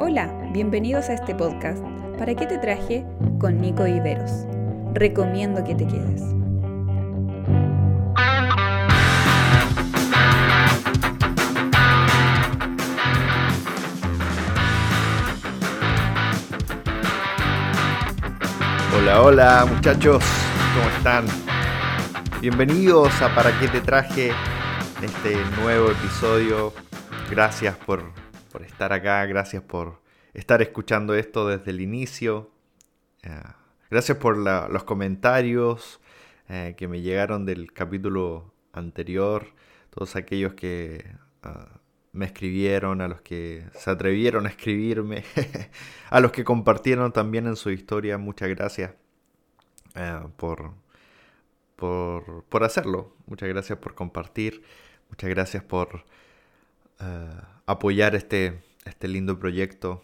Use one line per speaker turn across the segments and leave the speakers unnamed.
Hola, bienvenidos a este podcast. ¿Para qué te traje? Con Nico Iberos. Recomiendo que te quedes.
Hola, hola muchachos, ¿cómo están? Bienvenidos a Para qué te traje este nuevo episodio. Gracias por, por estar acá, gracias por estar escuchando esto desde el inicio. Eh, gracias por los comentarios eh, que me llegaron del capítulo anterior, todos aquellos que ah, me escribieron, a los que se atrevieron a escribirme, a los que compartieron también en su historia, muchas gracias eh, por, por, por, hacerlo, muchas gracias por compartir, muchas gracias por apoyar este, este lindo proyecto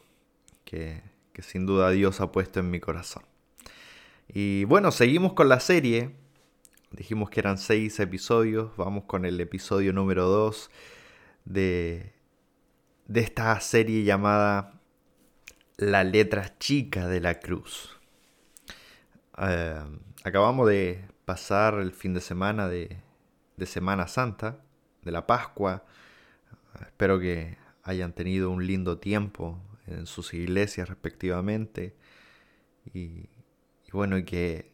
que, sin duda Dios ha puesto en mi corazón. Y bueno, seguimos con la serie. Dijimos que eran seis episodios. Vamos con el episodio número dos de, de esta serie llamada La letra chica de la cruz. Eh, acabamos de pasar el fin de semana de, de Semana Santa, de la Pascua. Espero que hayan tenido un lindo tiempo en sus iglesias respectivamente. Y, bueno, y que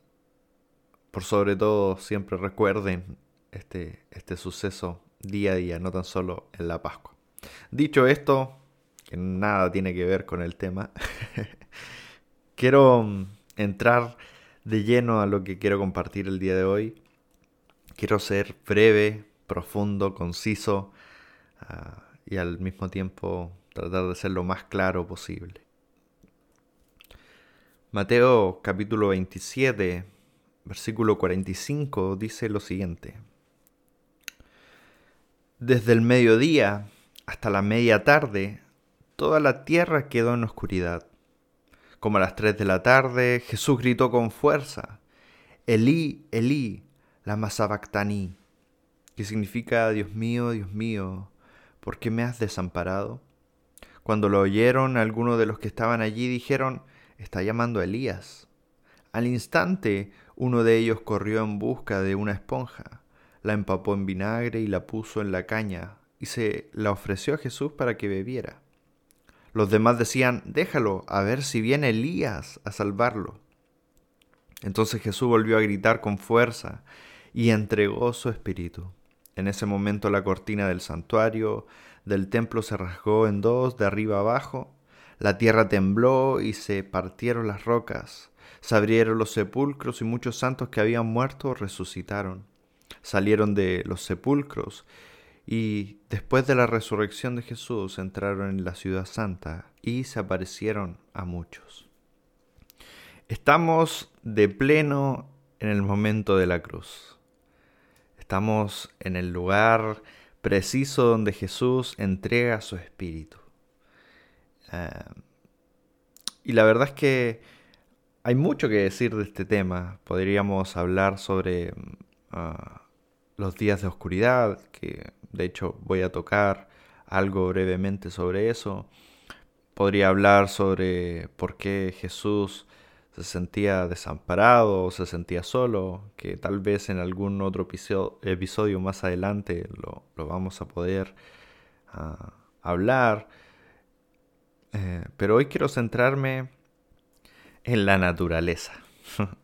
por sobre todo siempre recuerden este, este suceso día a día, no tan solo en la Pascua. Dicho esto, que nada tiene que ver con el tema, quiero mm, entrar de lleno a lo que quiero compartir el día de hoy. Quiero ser breve, profundo, conciso ah, y al mismo tiempo tratar de ser lo más claro posible. Mateo capítulo 27, versículo 45 dice lo siguiente. Desde el mediodía hasta la media tarde, toda la tierra quedó en oscuridad. Como a las tres de la tarde, Jesús gritó con fuerza, Elí, Elí, lama sabactani, que significa, Dios mío, Dios mío, ¿por qué me has desamparado? Cuando lo oyeron, algunos de los que estaban allí dijeron, está llamando a Elías. Al instante, uno de ellos corrió en busca de una esponja, la empapó en vinagre y la puso en la caña, y se la ofreció a Jesús para que bebiera. Los demás decían, déjalo, a ver si viene Elías a salvarlo. Entonces Jesús volvió a gritar con fuerza y entregó su espíritu. En ese momento la cortina del santuario del templo se rasgó en dos de arriba abajo, la tierra tembló y se partieron las rocas, se abrieron los sepulcros y muchos santos que habían muerto resucitaron. Salieron de los sepulcros y después de la resurrección de Jesús entraron en la ciudad santa y se aparecieron a muchos. Estamos de pleno en el momento de la cruz. Estamos en el lugar preciso donde Jesús entrega su espíritu. Eh, y la verdad es que hay mucho que decir de este tema. Podríamos hablar sobre ah, los días de oscuridad, que de hecho voy a tocar algo brevemente sobre eso. Podría hablar sobre por qué Jesús se sentía desamparado o se sentía solo, que tal vez en algún otro episodio, más adelante lo, vamos a poder ah, hablar. Eh, pero hoy quiero centrarme en la naturaleza.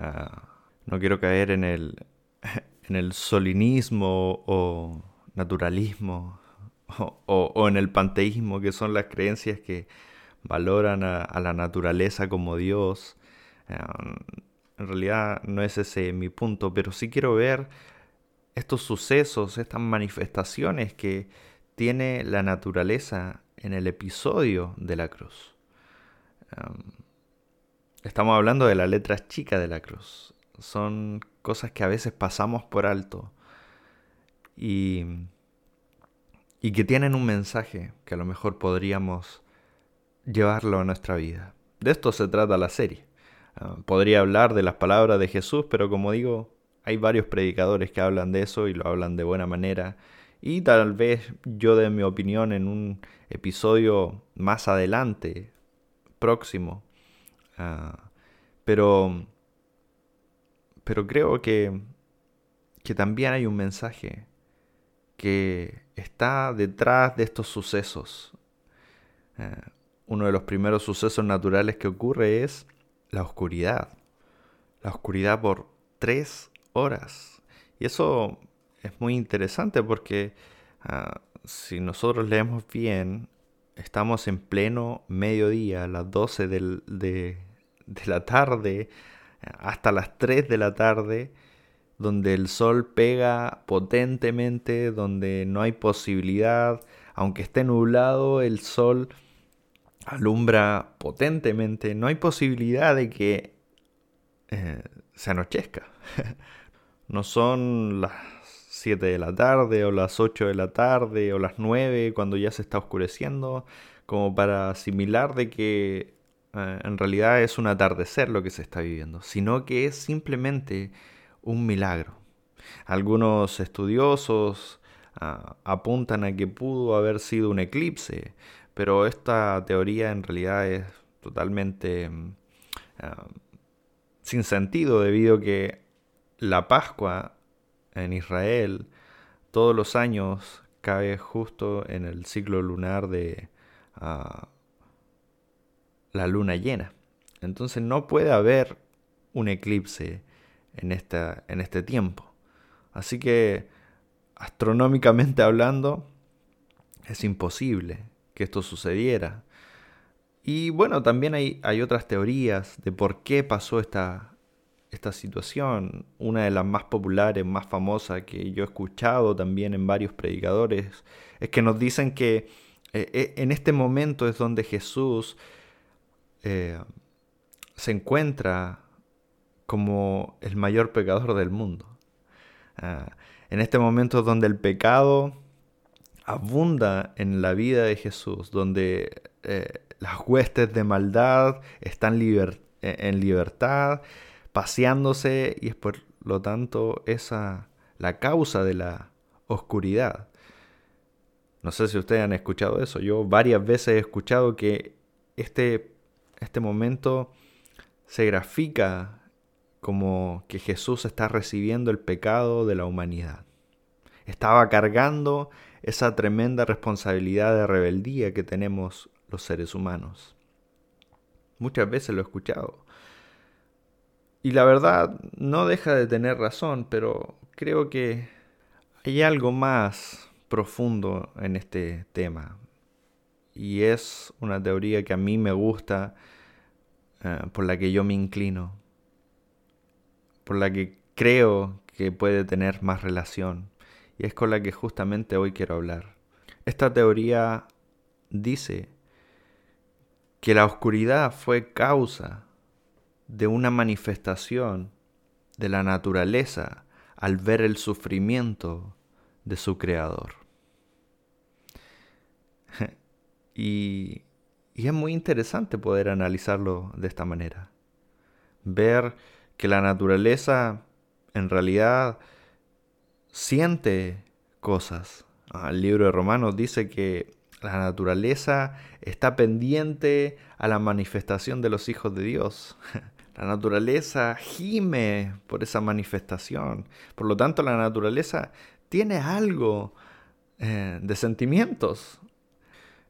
Ah, no quiero caer en el, en el solinismo o naturalismo o en el panteísmo, que son las creencias que valoran a, la naturaleza como Dios. Em, en realidad no es ese mi punto, pero sí quiero ver estos sucesos, estas manifestaciones que tiene la naturaleza en el episodio de la cruz. Em, estamos hablando de las letras chicas de la cruz. Son cosas que a veces pasamos por alto y, y que tienen un mensaje que a lo mejor podríamos llevarlo a nuestra vida. De esto se trata la serie. Ah, podría hablar de las palabras de Jesús, pero como digo, hay varios predicadores que hablan de eso y lo hablan de buena manera Y tal vez yo de mi opinión en un episodio más adelante, próximo. Ah, pero, pero creo que, que también hay un mensaje que está detrás de estos sucesos. Eh, uno de los primeros sucesos naturales que ocurre es la oscuridad. La oscuridad por tres horas. Y eso es muy interesante porque ah, si nosotros leemos bien, estamos en pleno mediodía, las 12 de, de, la tarde, hasta las 3 de la tarde, donde el sol pega potentemente, donde no hay posibilidad, aunque esté nublado, el sol alumbra potentemente, no hay posibilidad de que eh, se anochezca. no son las 7 de la tarde o las 8 de la tarde o las 9 cuando ya se está oscureciendo, como para asimilar de que eh, en realidad es un atardecer lo que se está viviendo, sino que es simplemente un milagro. Algunos estudiosos ah, apuntan a que pudo haber sido un eclipse, pero esta teoría en realidad es totalmente mm, ah, sin sentido debido a que la Pascua en Israel todos los años cae justo en el ciclo lunar de ah, la luna llena. Entonces no puede haber un eclipse en, esta, en este tiempo. Así que, astronómicamente hablando, es imposible que esto sucediera. Y bueno, también hay, hay otras teorías de por qué pasó esta, esta situación. Una de las más populares, más famosas que yo he escuchado también en varios predicadores, es que nos dicen que eh, eh, en este momento es donde Jesús eh, se encuentra como el mayor pecador del mundo. Ah, en este momento donde el pecado abunda en la vida de Jesús, donde eh, las huestes de maldad están eh, en libertad, paseándose, y es por lo tanto esa la causa de la oscuridad. No sé si ustedes han escuchado eso. Yo varias veces he escuchado que este, este momento se grafica como que Jesús está recibiendo el pecado de la humanidad. Estaba cargando esa tremenda responsabilidad de rebeldía que tenemos los seres humanos. Muchas veces lo he escuchado. Y la verdad no deja de tener razón, pero creo que hay algo más profundo en este tema. Y es una teoría que a mí me gusta, eh, por la que yo me inclino por la que creo que puede tener más relación y es con la que justamente hoy quiero hablar. Esta teoría dice que la oscuridad fue causa de una manifestación de la naturaleza al ver el sufrimiento de su creador. y, y, es muy interesante poder analizarlo de esta manera. Ver que la naturaleza en realidad siente cosas. Ah, el libro de Romanos dice que la naturaleza está pendiente a la manifestación de los hijos de Dios. La naturaleza gime por esa manifestación. Por lo tanto, la naturaleza tiene algo eh, de sentimientos.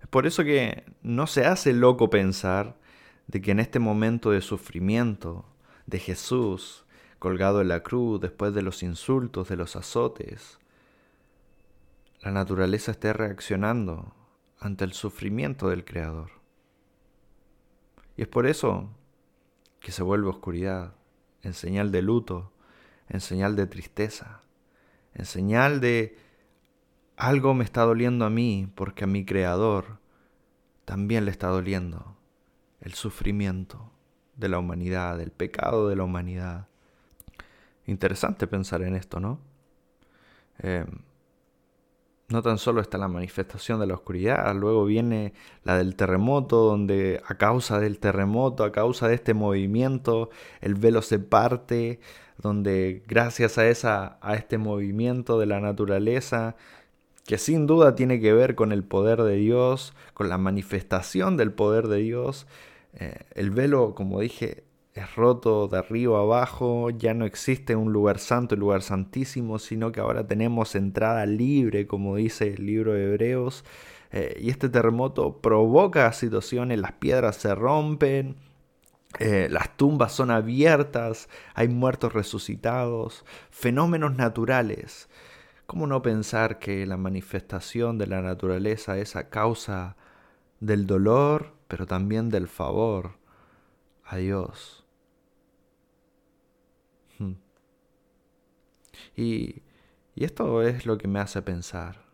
Es por eso que no se hace loco pensar de que en este momento de sufrimiento, de Jesús colgado en la cruz después de los insultos, de los azotes, la naturaleza esté reaccionando ante el sufrimiento del Creador. Y es por eso que se vuelve oscuridad, en señal de luto, en señal de tristeza, en señal de algo me está doliendo a mí porque a mi Creador también le está doliendo el sufrimiento de la humanidad, del pecado de la humanidad. Interesante pensar en esto, ¿no? Eh, no tan solo está la manifestación de la oscuridad, luego viene la del terremoto, donde a causa del terremoto, a causa de este movimiento, el velo se parte, donde gracias a, esa, a este movimiento de la naturaleza, que sin duda tiene que ver con el poder de Dios, con la manifestación del poder de Dios. Eh, el velo, como dije, es roto de arriba abajo, ya no existe un lugar santo y lugar santísimo, sino que ahora tenemos entrada libre, como dice el libro de Hebreos. Eh, y este terremoto provoca situaciones, las piedras se rompen, eh, las tumbas son abiertas, hay muertos resucitados, fenómenos naturales. ¿Cómo no pensar que la manifestación de la naturaleza es a causa del dolor, pero también del favor a Dios? Y, y esto es lo que me hace pensar.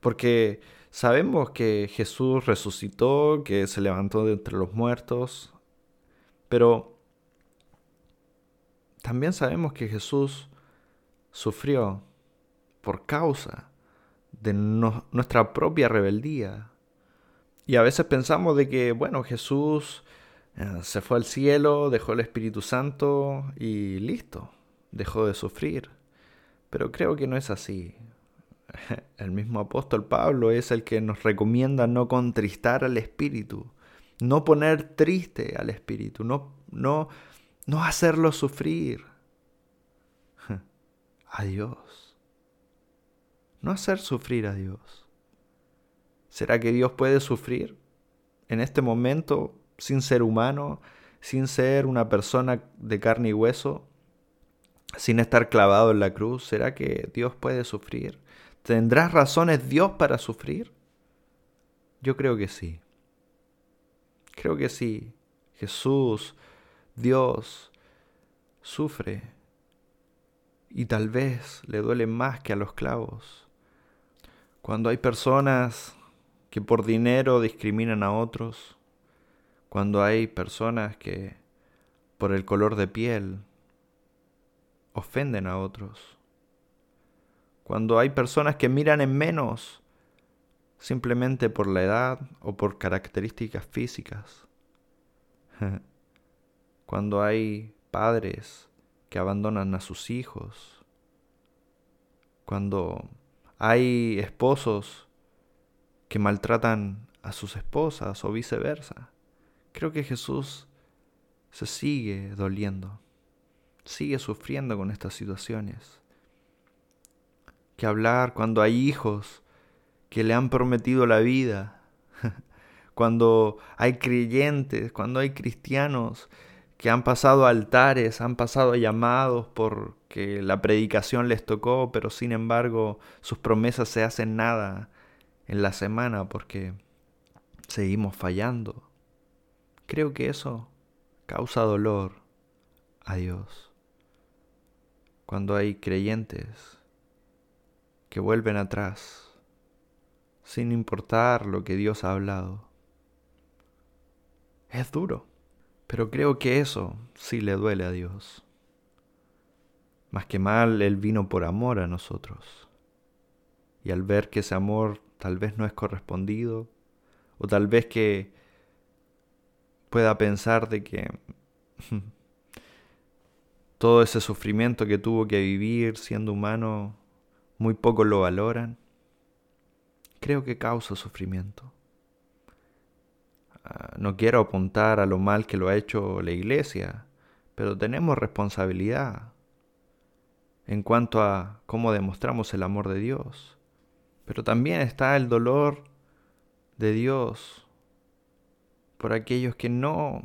Porque sabemos que Jesús resucitó, que se levantó de entre los muertos, pero también sabemos que Jesús sufrió por causa de nuestra propia rebeldía. Y a veces pensamos de que, bueno, Jesús eh, se fue al cielo, dejó el Espíritu Santo y listo, dejó de sufrir. Pero creo que no es así. El mismo apóstol Pablo es el que nos recomienda no contristar al Espíritu no poner triste al espíritu, no, no, no hacerlo sufrir. A Dios. No hacer sufrir a Dios. ¿Será que Dios puede sufrir en este momento sin ser humano, sin ser una persona de carne y hueso, sin estar clavado en la cruz? ¿Será que Dios puede sufrir? ¿Tendrá razones Dios para sufrir? Yo creo que sí. Creo que sí. Jesús, Dios, sufre y tal vez le duele más que a los clavos. Cuando hay personas que por dinero discriminan a otros, cuando hay personas que por el color de piel ofenden a otros, cuando hay personas que miran en menos simplemente por la edad o por características físicas. Cuando hay padres que abandonan a sus hijos. Cuando hay esposos que maltratan a sus esposas o viceversa. Creo que Jesús se sigue doliendo, sigue sufriendo con estas situaciones. Que hablar cuando hay hijos que le han prometido la vida, cuando hay creyentes, cuando hay cristianos que han pasado altares, han pasado llamados porque la predicación les tocó, pero sin embargo sus promesas se hacen nada en la semana porque seguimos fallando. Creo que eso causa dolor a Dios. Cuando hay creyentes que vuelven atrás sin importar lo que Dios ha hablado. Es duro, pero creo que eso sí le duele a Dios. Más que mal, Él vino por amor a nosotros. Y al ver que ese amor tal vez no es correspondido, o tal vez que pueda pensar de que todo ese sufrimiento que tuvo que vivir siendo humano, muy poco lo valoran, creo que causa sufrimiento. Ah, no quiero apuntar a lo mal que lo ha hecho la iglesia, pero tenemos responsabilidad en cuanto a cómo demostramos el amor de Dios. Pero también está el dolor de Dios por aquellos que no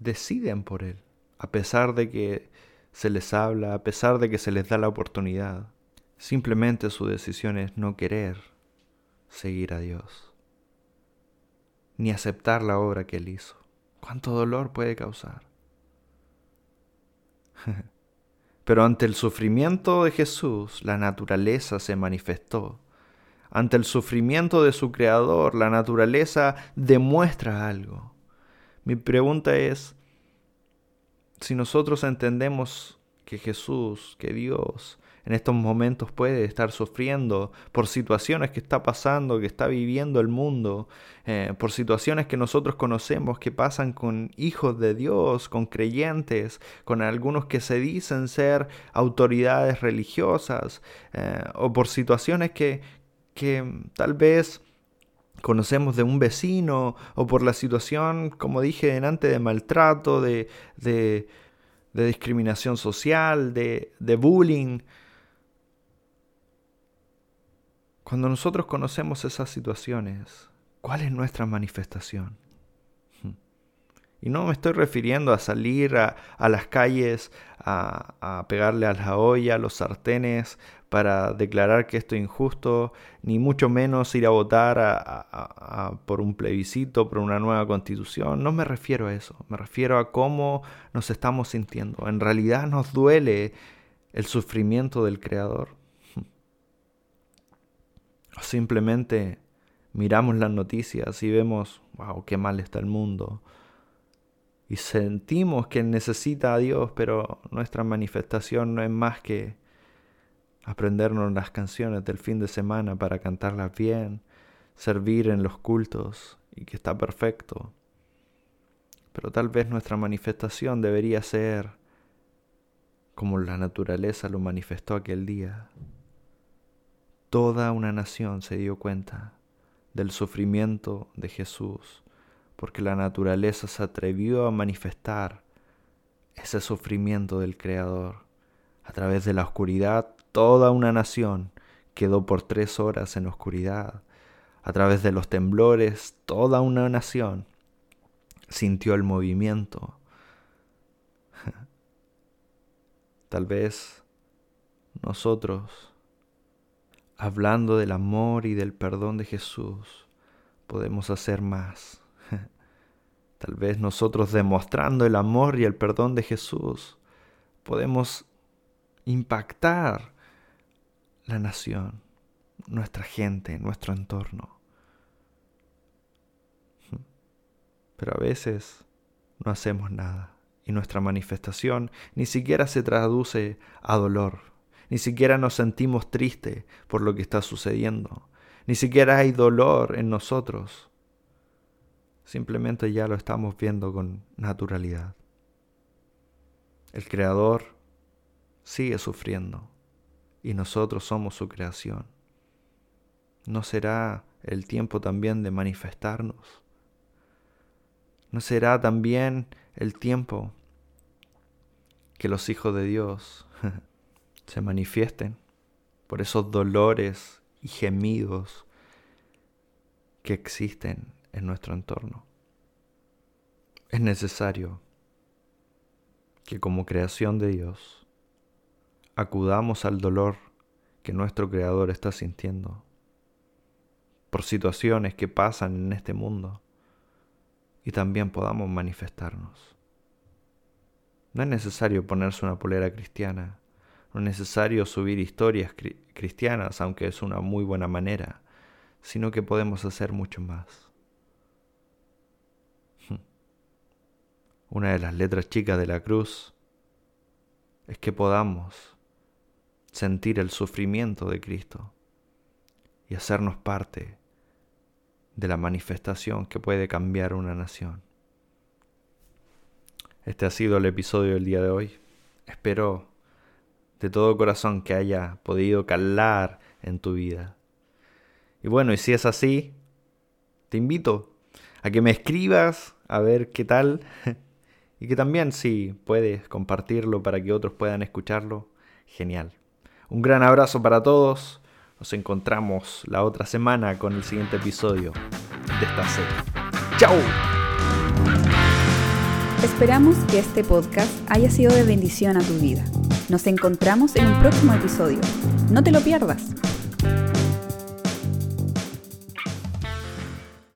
deciden por Él, a pesar de que se les habla, a pesar de que se les da la oportunidad. Simplemente su decisión es no querer seguir a Dios, ni aceptar la obra que Él hizo. ¿Cuánto dolor puede causar? Pero ante el sufrimiento de Jesús, la naturaleza se manifestó. Ante el sufrimiento de su Creador, la naturaleza demuestra algo. Mi pregunta es, si nosotros entendemos que Jesús, que Dios, en estos momentos puede estar sufriendo por situaciones que está pasando, que está viviendo el mundo, eh, por situaciones que nosotros conocemos que pasan con hijos de Dios, con creyentes, con algunos que se dicen ser autoridades religiosas, eh, o por situaciones que, que tal vez conocemos de un vecino o por la situación, como dije antes, de maltrato, de, de, discriminación social, de, de bullying. Cuando nosotros conocemos esas situaciones, ¿cuál es nuestra manifestación? Y no me estoy refiriendo a salir a, las calles a, a, pegarle a la olla, a los sartenes, para declarar que esto es injusto, ni mucho menos ir a votar por un plebiscito, por una nueva constitución. No me refiero a eso, me refiero a cómo nos estamos sintiendo. En realidad nos duele el sufrimiento del Creador. O simplemente miramos las noticias y vemos, wow, qué mal está el mundo. Y sentimos que necesita a Dios, pero nuestra manifestación no es más que aprendernos las canciones del fin de semana para cantarlas bien, servir en los cultos y que está perfecto. Pero tal vez nuestra manifestación debería ser como la naturaleza lo manifestó aquel día. Toda una nación se dio cuenta del sufrimiento de Jesús, porque la naturaleza se atrevió a manifestar ese sufrimiento del Creador a través de la oscuridad Toda una nación quedó por tres horas en oscuridad. A través de los temblores, toda una nación sintió el movimiento. Tal vez nosotros, hablando del amor y del perdón de Jesús, podemos hacer más. Tal vez nosotros demostrando el amor y el perdón de Jesús, podemos impactar la nación, nuestra gente, nuestro entorno. Pero a veces no hacemos nada y nuestra manifestación ni siquiera se traduce a dolor, ni siquiera nos sentimos tristes por lo que está sucediendo, ni siquiera hay dolor en nosotros. Simplemente ya lo estamos viendo con naturalidad. El Creador sigue sufriendo y nosotros somos su creación. ¿No será el tiempo también de manifestarnos? ¿No será también el tiempo que los hijos de Dios se manifiesten por esos dolores y gemidos que existen en nuestro entorno? Es necesario que como creación de Dios acudamos al dolor que nuestro Creador está sintiendo por situaciones que pasan en este mundo y también podamos manifestarnos. No es necesario ponerse una polera cristiana, no es necesario subir historias cristianas, aunque es una muy buena manera, sino que podemos hacer mucho más. Una de las letras chicas de la cruz es que podamos sentir el sufrimiento de Cristo y hacernos parte de la manifestación que puede cambiar una nación. Este ha sido el episodio del día de hoy. Espero de todo corazón que haya podido calar en tu vida. Y bueno, y si es así, te invito a que me escribas a ver qué tal y que también si puedes compartirlo para que otros puedan escucharlo, genial. Un gran abrazo para todos. Nos encontramos la otra semana con el siguiente episodio de esta serie. ¡Chao!
Esperamos que este podcast haya sido de bendición a tu vida. Nos encontramos en un próximo episodio. No te lo pierdas.